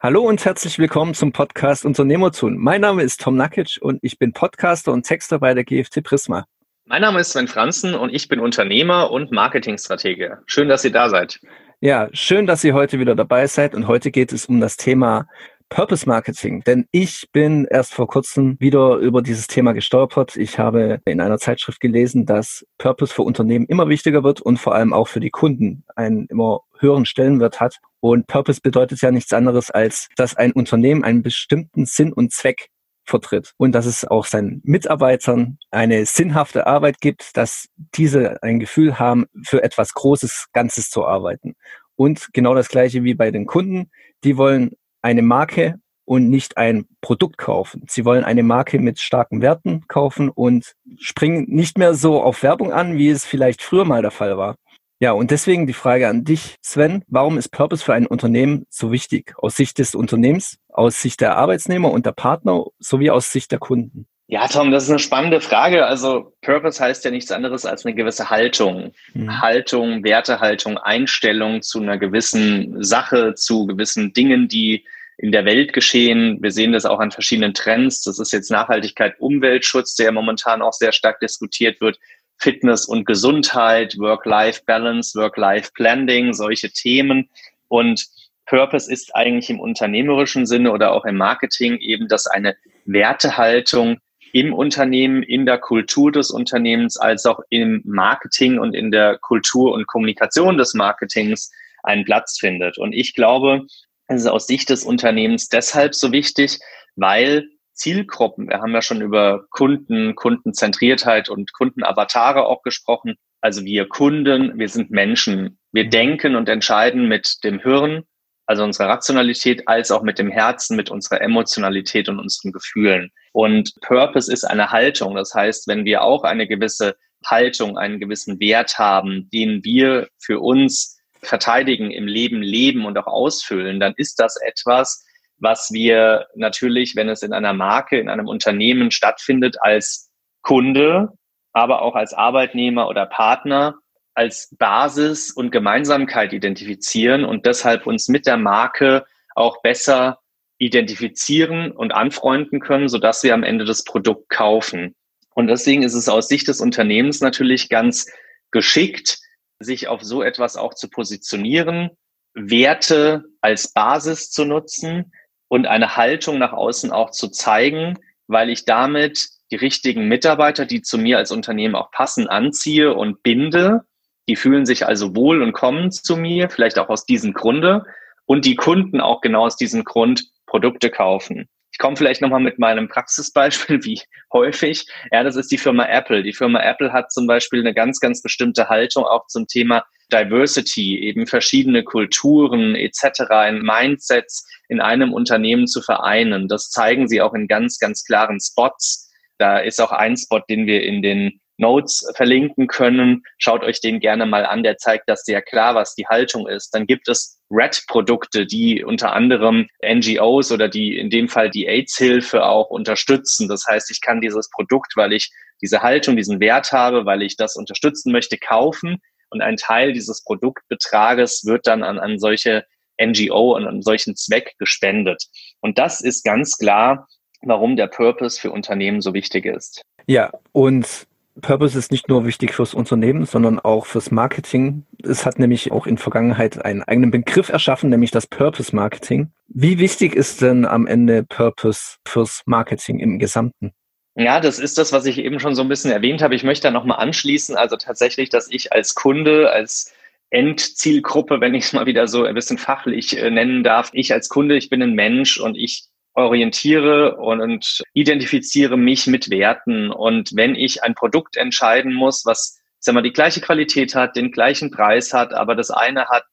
Hallo und herzlich willkommen zum Podcast Unternehmertun. Mein Name ist Tom Nakic und ich bin Podcaster und Texter bei der GFT Prisma. Mein Name ist Sven Franzen und ich bin Unternehmer und Marketingstratege. Schön, dass ihr da seid. Ja, schön, dass ihr heute wieder dabei seid und heute geht es um das Thema Purpose Marketing, denn ich bin erst vor kurzem wieder über dieses Thema gestolpert. Ich habe in einer Zeitschrift gelesen, dass Purpose für Unternehmen immer wichtiger wird und vor allem auch für die Kunden einen immer höheren Stellenwert hat. Und Purpose bedeutet ja nichts anderes als, dass ein Unternehmen einen bestimmten Sinn und Zweck vertritt und dass es auch seinen Mitarbeitern eine sinnhafte Arbeit gibt, dass diese ein Gefühl haben, für etwas Großes Ganzes zu arbeiten. Und genau das gleiche wie bei den Kunden. Die wollen eine Marke und nicht ein Produkt kaufen. Sie wollen eine Marke mit starken Werten kaufen und springen nicht mehr so auf Werbung an, wie es vielleicht früher mal der Fall war. Ja, und deswegen die Frage an dich, Sven, warum ist Purpose für ein Unternehmen so wichtig? Aus Sicht des Unternehmens, aus Sicht der Arbeitsnehmer und der Partner sowie aus Sicht der Kunden? Ja, Tom, das ist eine spannende Frage. Also Purpose heißt ja nichts anderes als eine gewisse Haltung. Mhm. Haltung, Wertehaltung, Einstellung zu einer gewissen Sache, zu gewissen Dingen, die in der Welt geschehen. Wir sehen das auch an verschiedenen Trends. Das ist jetzt Nachhaltigkeit, Umweltschutz, der momentan auch sehr stark diskutiert wird. Fitness und Gesundheit, Work-Life-Balance, Work-Life-Blending, solche Themen. Und Purpose ist eigentlich im unternehmerischen Sinne oder auch im Marketing eben, dass eine Wertehaltung im Unternehmen, in der Kultur des Unternehmens, als auch im Marketing und in der Kultur und Kommunikation des Marketings einen Platz findet. Und ich glaube, es ist aus Sicht des Unternehmens deshalb so wichtig, weil Zielgruppen, wir haben ja schon über Kunden, Kundenzentriertheit und Kundenavatare auch gesprochen. Also wir Kunden, wir sind Menschen. Wir mhm. denken und entscheiden mit dem Hirn, also unserer Rationalität, als auch mit dem Herzen, mit unserer Emotionalität und unseren Gefühlen. Und Purpose ist eine Haltung. Das heißt, wenn wir auch eine gewisse Haltung, einen gewissen Wert haben, den wir für uns verteidigen, im Leben leben und auch ausfüllen, dann ist das etwas, was wir natürlich, wenn es in einer Marke, in einem Unternehmen stattfindet, als Kunde, aber auch als Arbeitnehmer oder Partner als Basis und Gemeinsamkeit identifizieren und deshalb uns mit der Marke auch besser identifizieren und anfreunden können, sodass wir am Ende das Produkt kaufen. Und deswegen ist es aus Sicht des Unternehmens natürlich ganz geschickt, sich auf so etwas auch zu positionieren, Werte als Basis zu nutzen und eine Haltung nach außen auch zu zeigen, weil ich damit die richtigen Mitarbeiter, die zu mir als Unternehmen auch passen, anziehe und binde. Die fühlen sich also wohl und kommen zu mir, vielleicht auch aus diesem Grunde. Und die Kunden auch genau aus diesem Grund Produkte kaufen. Ich komme vielleicht nochmal mit meinem Praxisbeispiel, wie häufig. Ja, das ist die Firma Apple. Die Firma Apple hat zum Beispiel eine ganz, ganz bestimmte Haltung auch zum Thema Diversity, eben verschiedene Kulturen etc., in Mindsets in einem Unternehmen zu vereinen. Das zeigen sie auch in ganz, ganz klaren Spots. Da ist auch ein Spot, den wir in den Notes verlinken können. Schaut euch den gerne mal an. Der zeigt das sehr klar, was die Haltung ist. Dann gibt es Red-Produkte, die unter anderem NGOs oder die in dem Fall die AIDS-Hilfe auch unterstützen. Das heißt, ich kann dieses Produkt, weil ich diese Haltung, diesen Wert habe, weil ich das unterstützen möchte, kaufen. Und ein Teil dieses Produktbetrages wird dann an, an solche NGO und an solchen Zweck gespendet. Und das ist ganz klar, warum der Purpose für Unternehmen so wichtig ist. Ja, und Purpose ist nicht nur wichtig fürs Unternehmen, sondern auch fürs Marketing. Es hat nämlich auch in Vergangenheit einen eigenen Begriff erschaffen, nämlich das Purpose Marketing. Wie wichtig ist denn am Ende Purpose fürs Marketing im Gesamten? Ja, das ist das, was ich eben schon so ein bisschen erwähnt habe. Ich möchte da nochmal anschließen. Also tatsächlich, dass ich als Kunde, als Endzielgruppe, wenn ich es mal wieder so ein bisschen fachlich äh, nennen darf, ich als Kunde, ich bin ein Mensch und ich orientiere und identifiziere mich mit Werten. Und wenn ich ein Produkt entscheiden muss, was sag mal, die gleiche Qualität hat, den gleichen Preis hat, aber das eine hat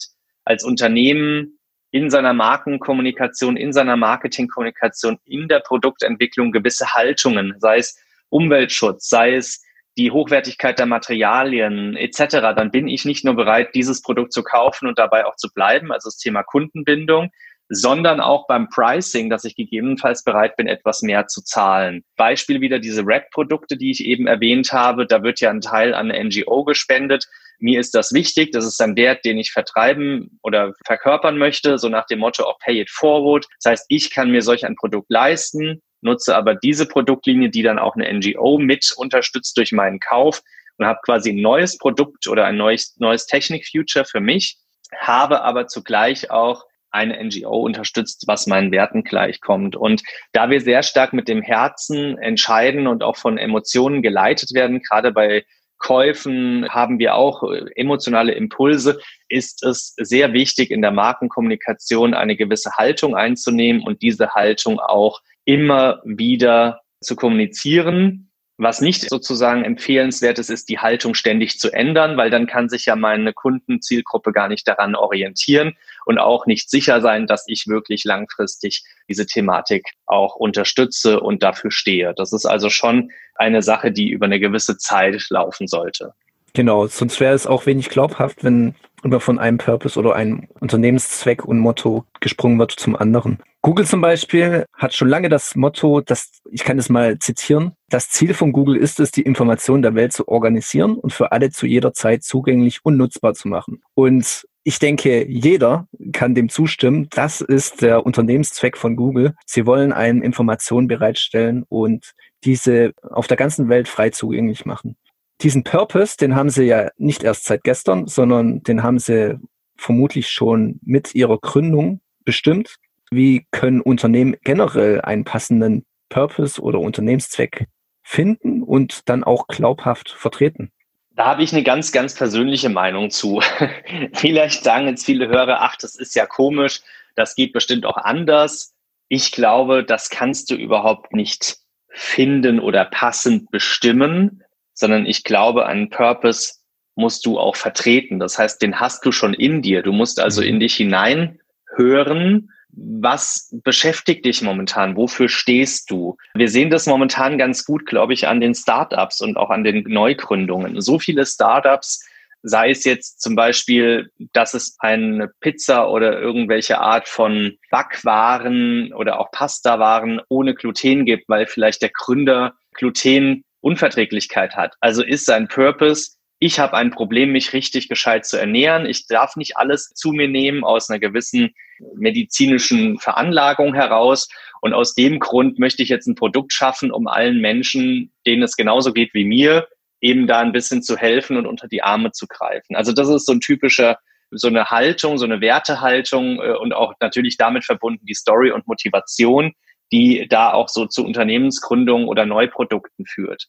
als Unternehmen in seiner Markenkommunikation, in seiner Marketingkommunikation, in der Produktentwicklung gewisse Haltungen, sei es Umweltschutz, sei es die Hochwertigkeit der Materialien etc., dann bin ich nicht nur bereit, dieses Produkt zu kaufen und dabei auch zu bleiben, also das Thema Kundenbindung, sondern auch beim Pricing, dass ich gegebenenfalls bereit bin, etwas mehr zu zahlen. Beispiel wieder diese Red-Produkte, die ich eben erwähnt habe. Da wird ja ein Teil an eine NGO gespendet. mir ist das wichtig, das ist ein Wert, den ich vertreiben oder verkörpern möchte, so nach dem Motto auch Pay it forward. Das heißt, ich kann mir solch ein Produkt leisten, nutze aber diese Produktlinie, die dann auch eine NGO mit unterstützt durch meinen Kauf und habe quasi ein neues Produkt oder ein neues, neues Technik-Future für mich, habe aber zugleich auch eine NGO unterstützt, was meinen Werten gleichkommt. Und da wir sehr stark mit dem Herzen entscheiden und auch von Emotionen geleitet werden, gerade bei Käufen haben wir auch emotionale Impulse, ist es sehr wichtig, in der Markenkommunikation eine gewisse Haltung einzunehmen und diese Haltung auch immer wieder zu kommunizieren. Was nicht sozusagen empfehlenswert ist, ist die Haltung ständig zu ändern, weil dann kann sich ja meine Kundenzielgruppe gar nicht daran orientieren und auch nicht sicher sein, dass ich wirklich langfristig diese Thematik auch unterstütze und dafür stehe. Das ist also schon eine Sache, die über eine gewisse Zeit laufen sollte. Genau, sonst wäre es auch wenig glaubhaft, wenn immer von einem Purpose oder einem Unternehmenszweck und Motto gesprungen wird zum anderen. Google zum Beispiel hat schon lange das Motto, dass, ich kann es mal zitieren, das Ziel von Google ist es, die Informationen der Welt zu organisieren und für alle zu jeder Zeit zugänglich und nutzbar zu machen. Und ich denke, jeder kann dem zustimmen. Das ist der Unternehmenszweck von Google. Sie wollen einen Informationen bereitstellen und diese auf der ganzen Welt frei zugänglich machen. Diesen Purpose, den haben sie ja nicht erst seit gestern, sondern den haben sie vermutlich schon mit ihrer Gründung bestimmt. Wie können Unternehmen generell einen passenden Purpose oder Unternehmenszweck finden und dann auch glaubhaft vertreten? Da habe ich eine ganz, ganz persönliche Meinung zu. Vielleicht sagen jetzt viele Hörer, ach, das ist ja komisch, das geht bestimmt auch anders. Ich glaube, das kannst du überhaupt nicht finden oder passend bestimmen, sondern ich glaube, einen Purpose musst du auch vertreten. Das heißt, den hast du schon in dir. Du musst also mhm. in dich hinein hören. Was beschäftigt dich momentan? Wofür stehst du? Wir sehen das momentan ganz gut, glaube ich, an den Startups und auch an den Neugründungen. So viele Startups sei es jetzt zum Beispiel, dass es eine Pizza oder irgendwelche Art von Backwaren oder auch Pastawaren ohne Gluten gibt, weil vielleicht der Gründer Glutenunverträglichkeit hat. Also ist sein Purpose, ich habe ein Problem, mich richtig gescheit zu ernähren. Ich darf nicht alles zu mir nehmen aus einer gewissen medizinischen Veranlagung heraus. Und aus dem Grund möchte ich jetzt ein Produkt schaffen, um allen Menschen, denen es genauso geht wie mir, eben da ein bisschen zu helfen und unter die Arme zu greifen. Also das ist so ein typischer, so eine Haltung, so eine Wertehaltung äh, und auch natürlich damit verbunden die Story und Motivation, die da auch so zu Unternehmensgründungen oder Neuprodukten führt.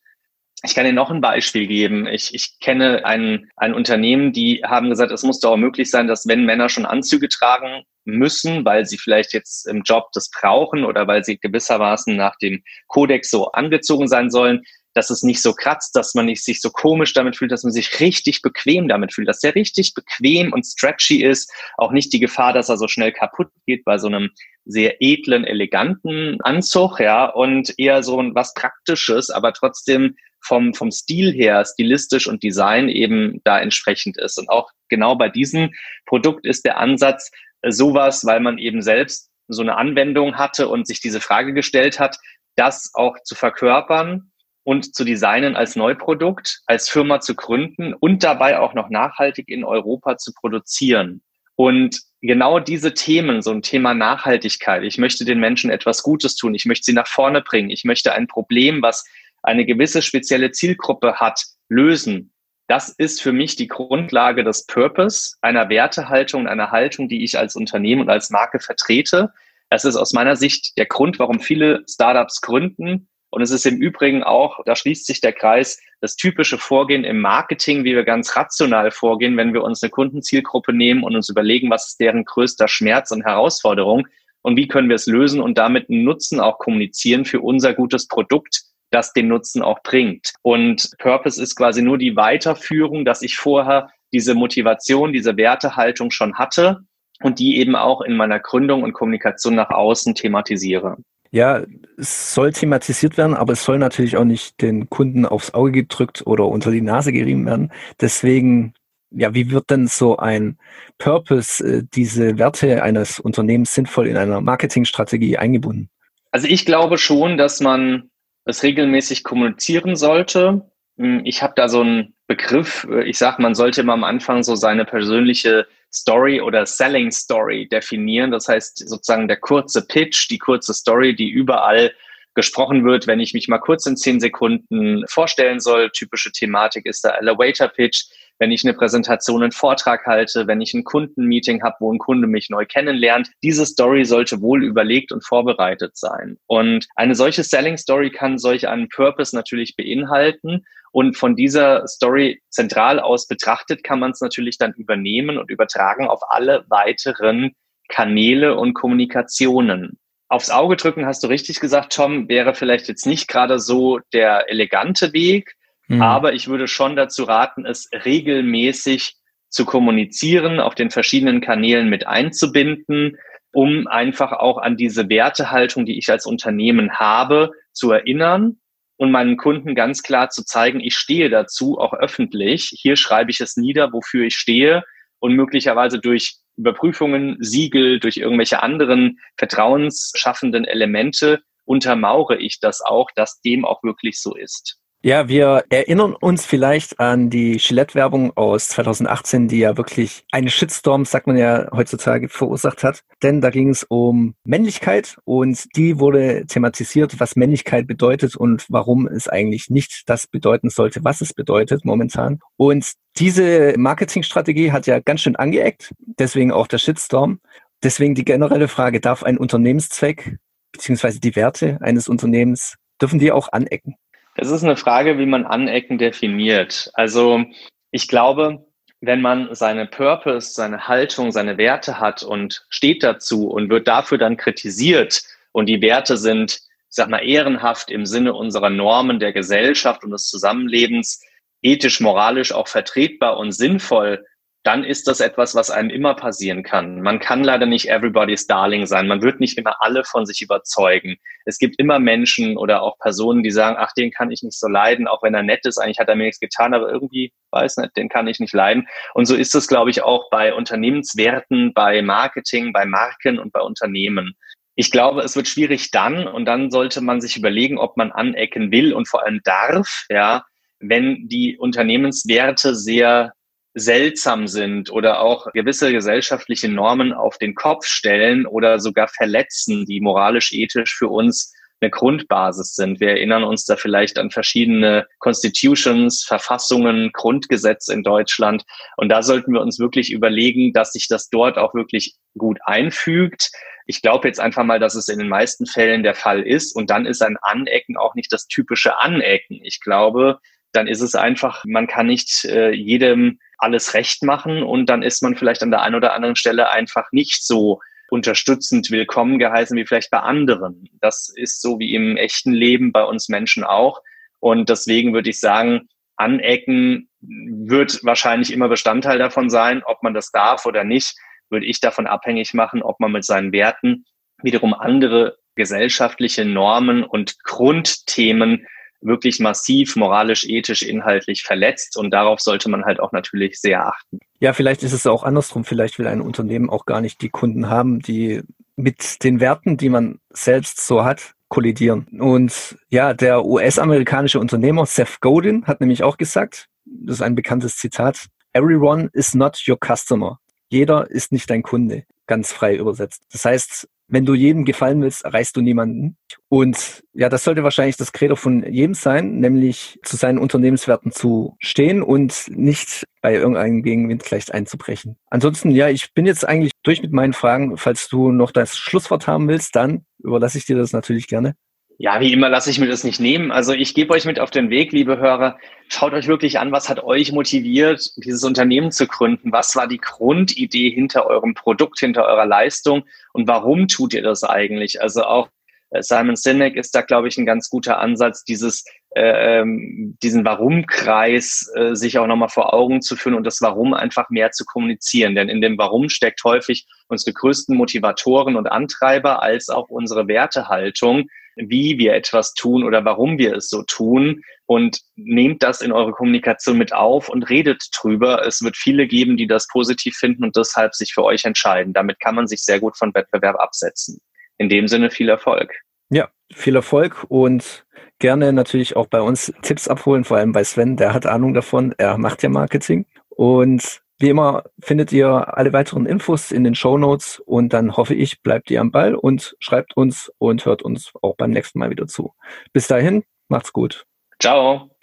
Ich kann Ihnen noch ein Beispiel geben. Ich, ich kenne ein, ein Unternehmen, die haben gesagt, es muss doch möglich sein, dass wenn Männer schon Anzüge tragen müssen, weil sie vielleicht jetzt im Job das brauchen oder weil sie gewissermaßen nach dem Kodex so angezogen sein sollen, dass es nicht so kratzt, dass man nicht sich so komisch damit fühlt, dass man sich richtig bequem damit fühlt, dass der richtig bequem und stretchy ist. Auch nicht die Gefahr, dass er so schnell kaputt geht bei so einem sehr edlen, eleganten Anzug, ja, und eher so ein was Praktisches, aber trotzdem vom, vom Stil her, stilistisch und Design eben da entsprechend ist. Und auch genau bei diesem Produkt ist der Ansatz äh, sowas, weil man eben selbst so eine Anwendung hatte und sich diese Frage gestellt hat, das auch zu verkörpern und zu designen als Neuprodukt, als Firma zu gründen und dabei auch noch nachhaltig in Europa zu produzieren. Und genau diese Themen, so ein Thema Nachhaltigkeit, ich möchte den Menschen etwas Gutes tun, ich möchte sie nach vorne bringen, ich möchte ein Problem, was eine gewisse spezielle Zielgruppe hat, lösen. Das ist für mich die Grundlage des Purpose, einer Wertehaltung, einer Haltung, die ich als Unternehmen und als Marke vertrete. Das ist aus meiner Sicht der Grund, warum viele Startups gründen, und es ist im Übrigen auch, da schließt sich der Kreis, das typische Vorgehen im Marketing, wie wir ganz rational vorgehen, wenn wir uns eine Kundenzielgruppe nehmen und uns überlegen, was ist deren größter Schmerz und Herausforderung und wie können wir es lösen und damit einen Nutzen auch kommunizieren für unser gutes Produkt, das den Nutzen auch bringt. Und Purpose ist quasi nur die Weiterführung, dass ich vorher diese Motivation, diese Wertehaltung schon hatte und die eben auch in meiner Gründung und Kommunikation nach außen thematisiere. Ja, es soll thematisiert werden, aber es soll natürlich auch nicht den Kunden aufs Auge gedrückt oder unter die Nase gerieben werden. Deswegen, ja, wie wird denn so ein Purpose, äh, diese Werte eines Unternehmens sinnvoll in einer Marketingstrategie eingebunden? Also ich glaube schon, dass man es regelmäßig kommunizieren sollte. Hm, ich habe da so einen Begriff, ich sage, man sollte immer am Anfang so seine persönliche Story oder Selling Story definieren. Das heißt sozusagen der kurze Pitch, die kurze Story, die überall gesprochen wird, wenn ich mich mal kurz in zehn Sekunden vorstellen soll. Typische Thematik ist der Elevator Pitch. Wenn ich eine Präsentation, einen Vortrag halte, wenn ich ein Kundenmeeting habe, wo ein Kunde mich neu kennenlernt, diese Story sollte wohl überlegt und vorbereitet sein. Und eine solche Selling Story kann solch einen Purpose natürlich beinhalten. Und von dieser Story zentral aus betrachtet kann man es natürlich dann übernehmen und übertragen auf alle weiteren Kanäle und Kommunikationen aufs Auge drücken, hast du richtig gesagt, Tom, wäre vielleicht jetzt nicht gerade so der elegante Weg, mhm. aber ich würde schon dazu raten, es regelmäßig zu kommunizieren, auf den verschiedenen Kanälen mit einzubinden, um einfach auch an diese Wertehaltung, die ich als Unternehmen habe, zu erinnern und meinen Kunden ganz klar zu zeigen, ich stehe dazu, auch öffentlich. Hier schreibe ich es nieder, wofür ich stehe und möglicherweise durch Überprüfungen, Siegel, durch irgendwelche anderen vertrauensschaffenden Elemente untermauere ich das auch, dass dem auch wirklich so ist. Ja, wir erinnern uns vielleicht an die Gillette-Werbung aus 2018, die ja wirklich eine Shitstorm, sagt man ja heutzutage, verursacht hat. Denn da ging es um Männlichkeit und die wurde thematisiert, was Männlichkeit bedeutet und warum es eigentlich nicht das bedeuten sollte, was es bedeutet momentan. Und diese Marketingstrategie hat ja ganz schön angeeckt, deswegen auch der Shitstorm. Deswegen die generelle Frage, darf ein Unternehmenszweck beziehungsweise die Werte eines Unternehmens, dürfen die auch anecken? Es ist eine Frage, wie man Anecken definiert. Also ich glaube, wenn man seine Purpose, seine Haltung, seine Werte hat und steht dazu und wird dafür dann kritisiert und die Werte sind, ich sag mal, ehrenhaft im Sinne unserer Normen der Gesellschaft und des Zusammenlebens, ethisch, moralisch auch vertretbar und sinnvoll, dann ist das etwas, was einem immer passieren kann. Man kann leider nicht everybody's darling sein. Man wird nicht immer alle von sich überzeugen. Es gibt immer Menschen oder auch Personen, die sagen, ach, den kann ich nicht so leiden, auch wenn er nett ist. Eigentlich hat er mir nichts getan, aber irgendwie, weiß nicht, den kann ich nicht leiden. Und so ist es, glaube ich, auch bei Unternehmenswerten, bei Marketing, bei Marken und bei Unternehmen. Ich glaube, es wird schwierig dann und dann sollte man sich überlegen, ob man anecken will und vor allem darf, ja, wenn die Unternehmenswerte sehr seltsam sind oder auch gewisse gesellschaftliche Normen auf den Kopf stellen oder sogar verletzen, die moralisch-ethisch für uns eine Grundbasis sind. Wir erinnern uns da vielleicht an verschiedene Constitutions, Verfassungen, Grundgesetz in Deutschland. Und da sollten wir uns wirklich überlegen, dass sich das dort auch wirklich gut einfügt. Ich glaube jetzt einfach mal, dass es in den meisten Fällen der Fall ist. Und dann ist ein Anecken auch nicht das typische Anecken. Ich glaube, dann ist es einfach, man kann nicht äh, jedem alles recht machen und dann ist man vielleicht an der einen oder anderen Stelle einfach nicht so unterstützend willkommen geheißen wie vielleicht bei anderen. Das ist so wie im echten Leben bei uns Menschen auch. Und deswegen würde ich sagen, Anecken wird wahrscheinlich immer Bestandteil davon sein, ob man das darf oder nicht, würde ich davon abhängig machen, ob man mit seinen Werten wiederum andere gesellschaftliche Normen und Grundthemen wirklich massiv moralisch, ethisch, inhaltlich verletzt. Und darauf sollte man halt auch natürlich sehr achten. Ja, vielleicht ist es auch andersrum. Vielleicht will ein Unternehmen auch gar nicht die Kunden haben, die mit den Werten, die man selbst so hat, kollidieren. Und ja, der US-amerikanische Unternehmer Seth Godin hat nämlich auch gesagt, das ist ein bekanntes Zitat, Everyone is not your customer. Jeder ist nicht dein Kunde, ganz frei übersetzt. Das heißt, wenn du jedem gefallen willst, erreichst du niemanden. Und ja, das sollte wahrscheinlich das Credo von jedem sein, nämlich zu seinen Unternehmenswerten zu stehen und nicht bei irgendeinem Gegenwind gleich einzubrechen. Ansonsten, ja, ich bin jetzt eigentlich durch mit meinen Fragen. Falls du noch das Schlusswort haben willst, dann überlasse ich dir das natürlich gerne. Ja, wie immer lasse ich mir das nicht nehmen. Also ich gebe euch mit auf den Weg, liebe Hörer. Schaut euch wirklich an, was hat euch motiviert, dieses Unternehmen zu gründen? Was war die Grundidee hinter eurem Produkt, hinter eurer Leistung? Und warum tut ihr das eigentlich? Also auch äh, Simon Sinek ist da, glaube ich, ein ganz guter Ansatz, dieses, ähm, diesen Warum-Kreis äh, sich auch nochmal vor Augen zu führen und das Warum einfach mehr zu kommunizieren. Denn in dem Warum steckt häufig unsere größten Motivatoren und Antreiber als auch unsere Wertehaltung wie wir etwas tun oder warum wir es so tun und nehmt das in eure Kommunikation mit auf und redet drüber. Es wird viele geben, die das positiv finden und deshalb sich für euch entscheiden. Damit kann man sich sehr gut von Wettbewerb absetzen. In dem Sinne viel Erfolg. Ja, viel Erfolg und Gerne natürlich auch bei uns Tipps abholen, vor allem bei Sven, der hat Ahnung davon, er macht ja Marketing. Und wie immer findet ihr alle weiteren Infos in den Show Notes und dann hoffe ich, bleibt ihr am Ball und schreibt uns und hört uns auch beim nächsten Mal wieder zu. Bis dahin, macht's gut. Ciao.